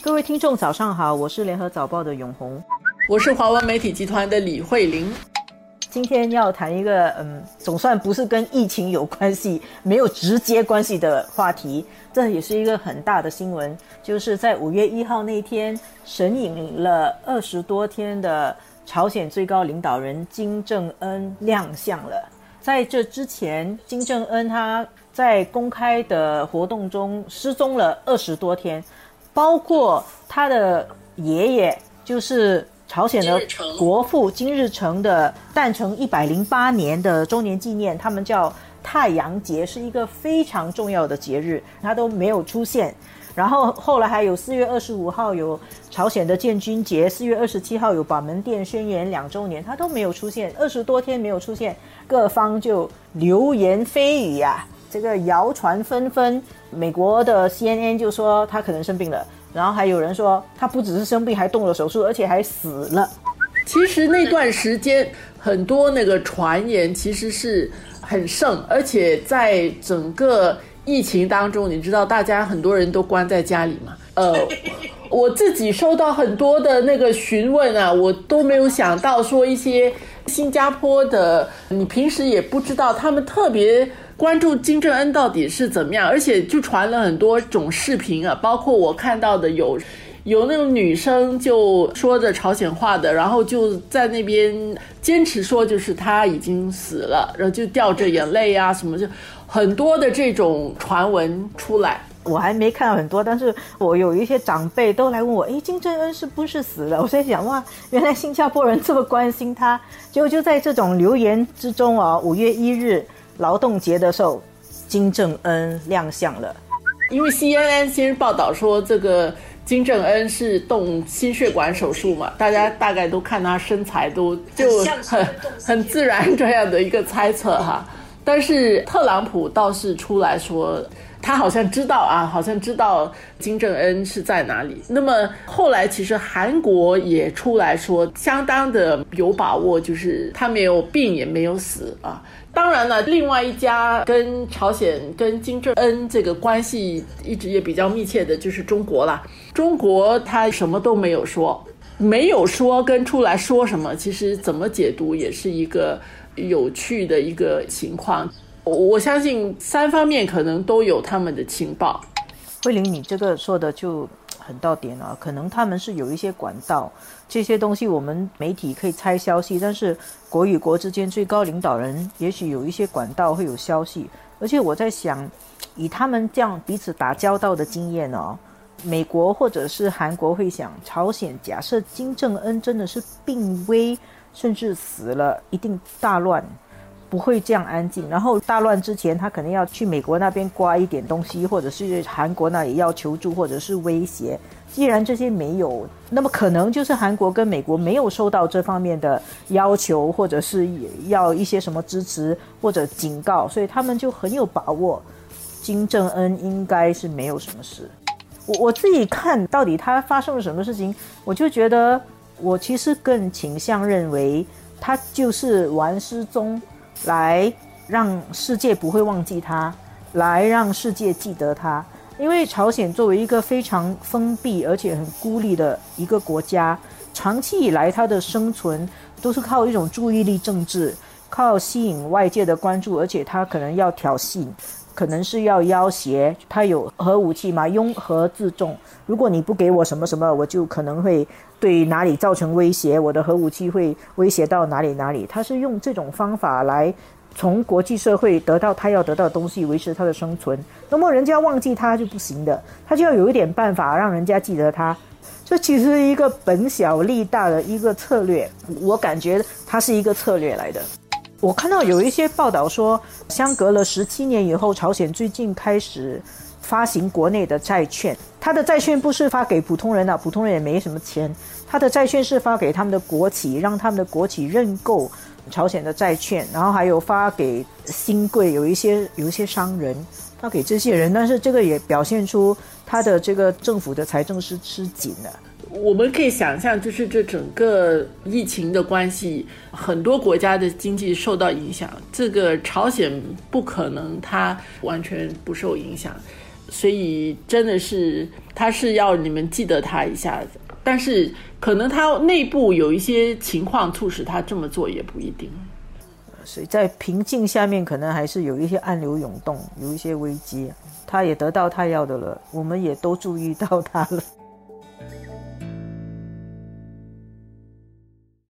各位听众，早上好，我是联合早报的永红，我是华文媒体集团的李慧玲。今天要谈一个，嗯，总算不是跟疫情有关系、没有直接关系的话题，这也是一个很大的新闻，就是在五月一号那天，神隐了二十多天的朝鲜最高领导人金正恩亮相了。在这之前，金正恩他在公开的活动中失踪了二十多天。包括他的爷爷，就是朝鲜的国父金日成的诞辰一百零八年的周年纪念，他们叫太阳节，是一个非常重要的节日，他都没有出现。然后后来还有四月二十五号有朝鲜的建军节，四月二十七号有板门店宣言两周年，他都没有出现，二十多天没有出现，各方就流言蜚语呀。这个谣传纷纷，美国的 CNN 就说他可能生病了，然后还有人说他不只是生病，还动了手术，而且还死了。其实那段时间很多那个传言其实是很盛，而且在整个疫情当中，你知道大家很多人都关在家里嘛。呃，我自己收到很多的那个询问啊，我都没有想到说一些新加坡的，你平时也不知道他们特别。关注金正恩到底是怎么样，而且就传了很多种视频啊，包括我看到的有，有那种女生就说着朝鲜话的，然后就在那边坚持说就是他已经死了，然后就掉着眼泪啊什么，就很多的这种传闻出来。我还没看到很多，但是我有一些长辈都来问我，哎，金正恩是不是死了？我在想，哇，原来新加坡人这么关心他，结果就在这种留言之中啊，五月一日。劳动节的时候，金正恩亮相了。因为 CNN 先报道说，这个金正恩是动心血管手术嘛，大家大概都看他身材都就很很自然这样的一个猜测哈。但是特朗普倒是出来说。他好像知道啊，好像知道金正恩是在哪里。那么后来，其实韩国也出来说，相当的有把握，就是他没有病也没有死啊。当然了，另外一家跟朝鲜、跟金正恩这个关系一直也比较密切的，就是中国了。中国他什么都没有说，没有说跟出来说什么，其实怎么解读也是一个有趣的一个情况。我相信三方面可能都有他们的情报。慧玲，你这个说的就很到点了。可能他们是有一些管道，这些东西我们媒体可以猜消息，但是国与国之间最高领导人也许有一些管道会有消息。而且我在想，以他们这样彼此打交道的经验哦，美国或者是韩国会想，朝鲜假设金正恩真的是病危，甚至死了，一定大乱。不会这样安静。然后大乱之前，他可能要去美国那边刮一点东西，或者是韩国那里要求助，或者是威胁。既然这些没有，那么可能就是韩国跟美国没有收到这方面的要求，或者是要一些什么支持或者警告，所以他们就很有把握，金正恩应该是没有什么事。我我自己看到底他发生了什么事情，我就觉得我其实更倾向认为他就是玩失踪。来让世界不会忘记他，来让世界记得他。因为朝鲜作为一个非常封闭而且很孤立的一个国家，长期以来它的生存都是靠一种注意力政治，靠吸引外界的关注，而且它可能要挑衅。可能是要要挟他有核武器嘛？拥核自重。如果你不给我什么什么，我就可能会对哪里造成威胁。我的核武器会威胁到哪里哪里？他是用这种方法来从国际社会得到他要得到的东西，维持他的生存。那么人家忘记他就不行的，他就要有一点办法让人家记得他。这其实一个本小利大的一个策略，我感觉它是一个策略来的。我看到有一些报道说，相隔了十七年以后，朝鲜最近开始发行国内的债券。它的债券不是发给普通人的，普通人也没什么钱。它的债券是发给他们的国企，让他们的国企认购朝鲜的债券，然后还有发给新贵，有一些有一些商人发给这些人。但是这个也表现出他的这个政府的财政是吃紧的。我们可以想象，就是这整个疫情的关系，很多国家的经济受到影响。这个朝鲜不可能它完全不受影响，所以真的是他是要你们记得他一下子，但是可能他内部有一些情况促使他这么做也不一定。所以在平静下面，可能还是有一些暗流涌动，有一些危机。他也得到他要的了，我们也都注意到他了。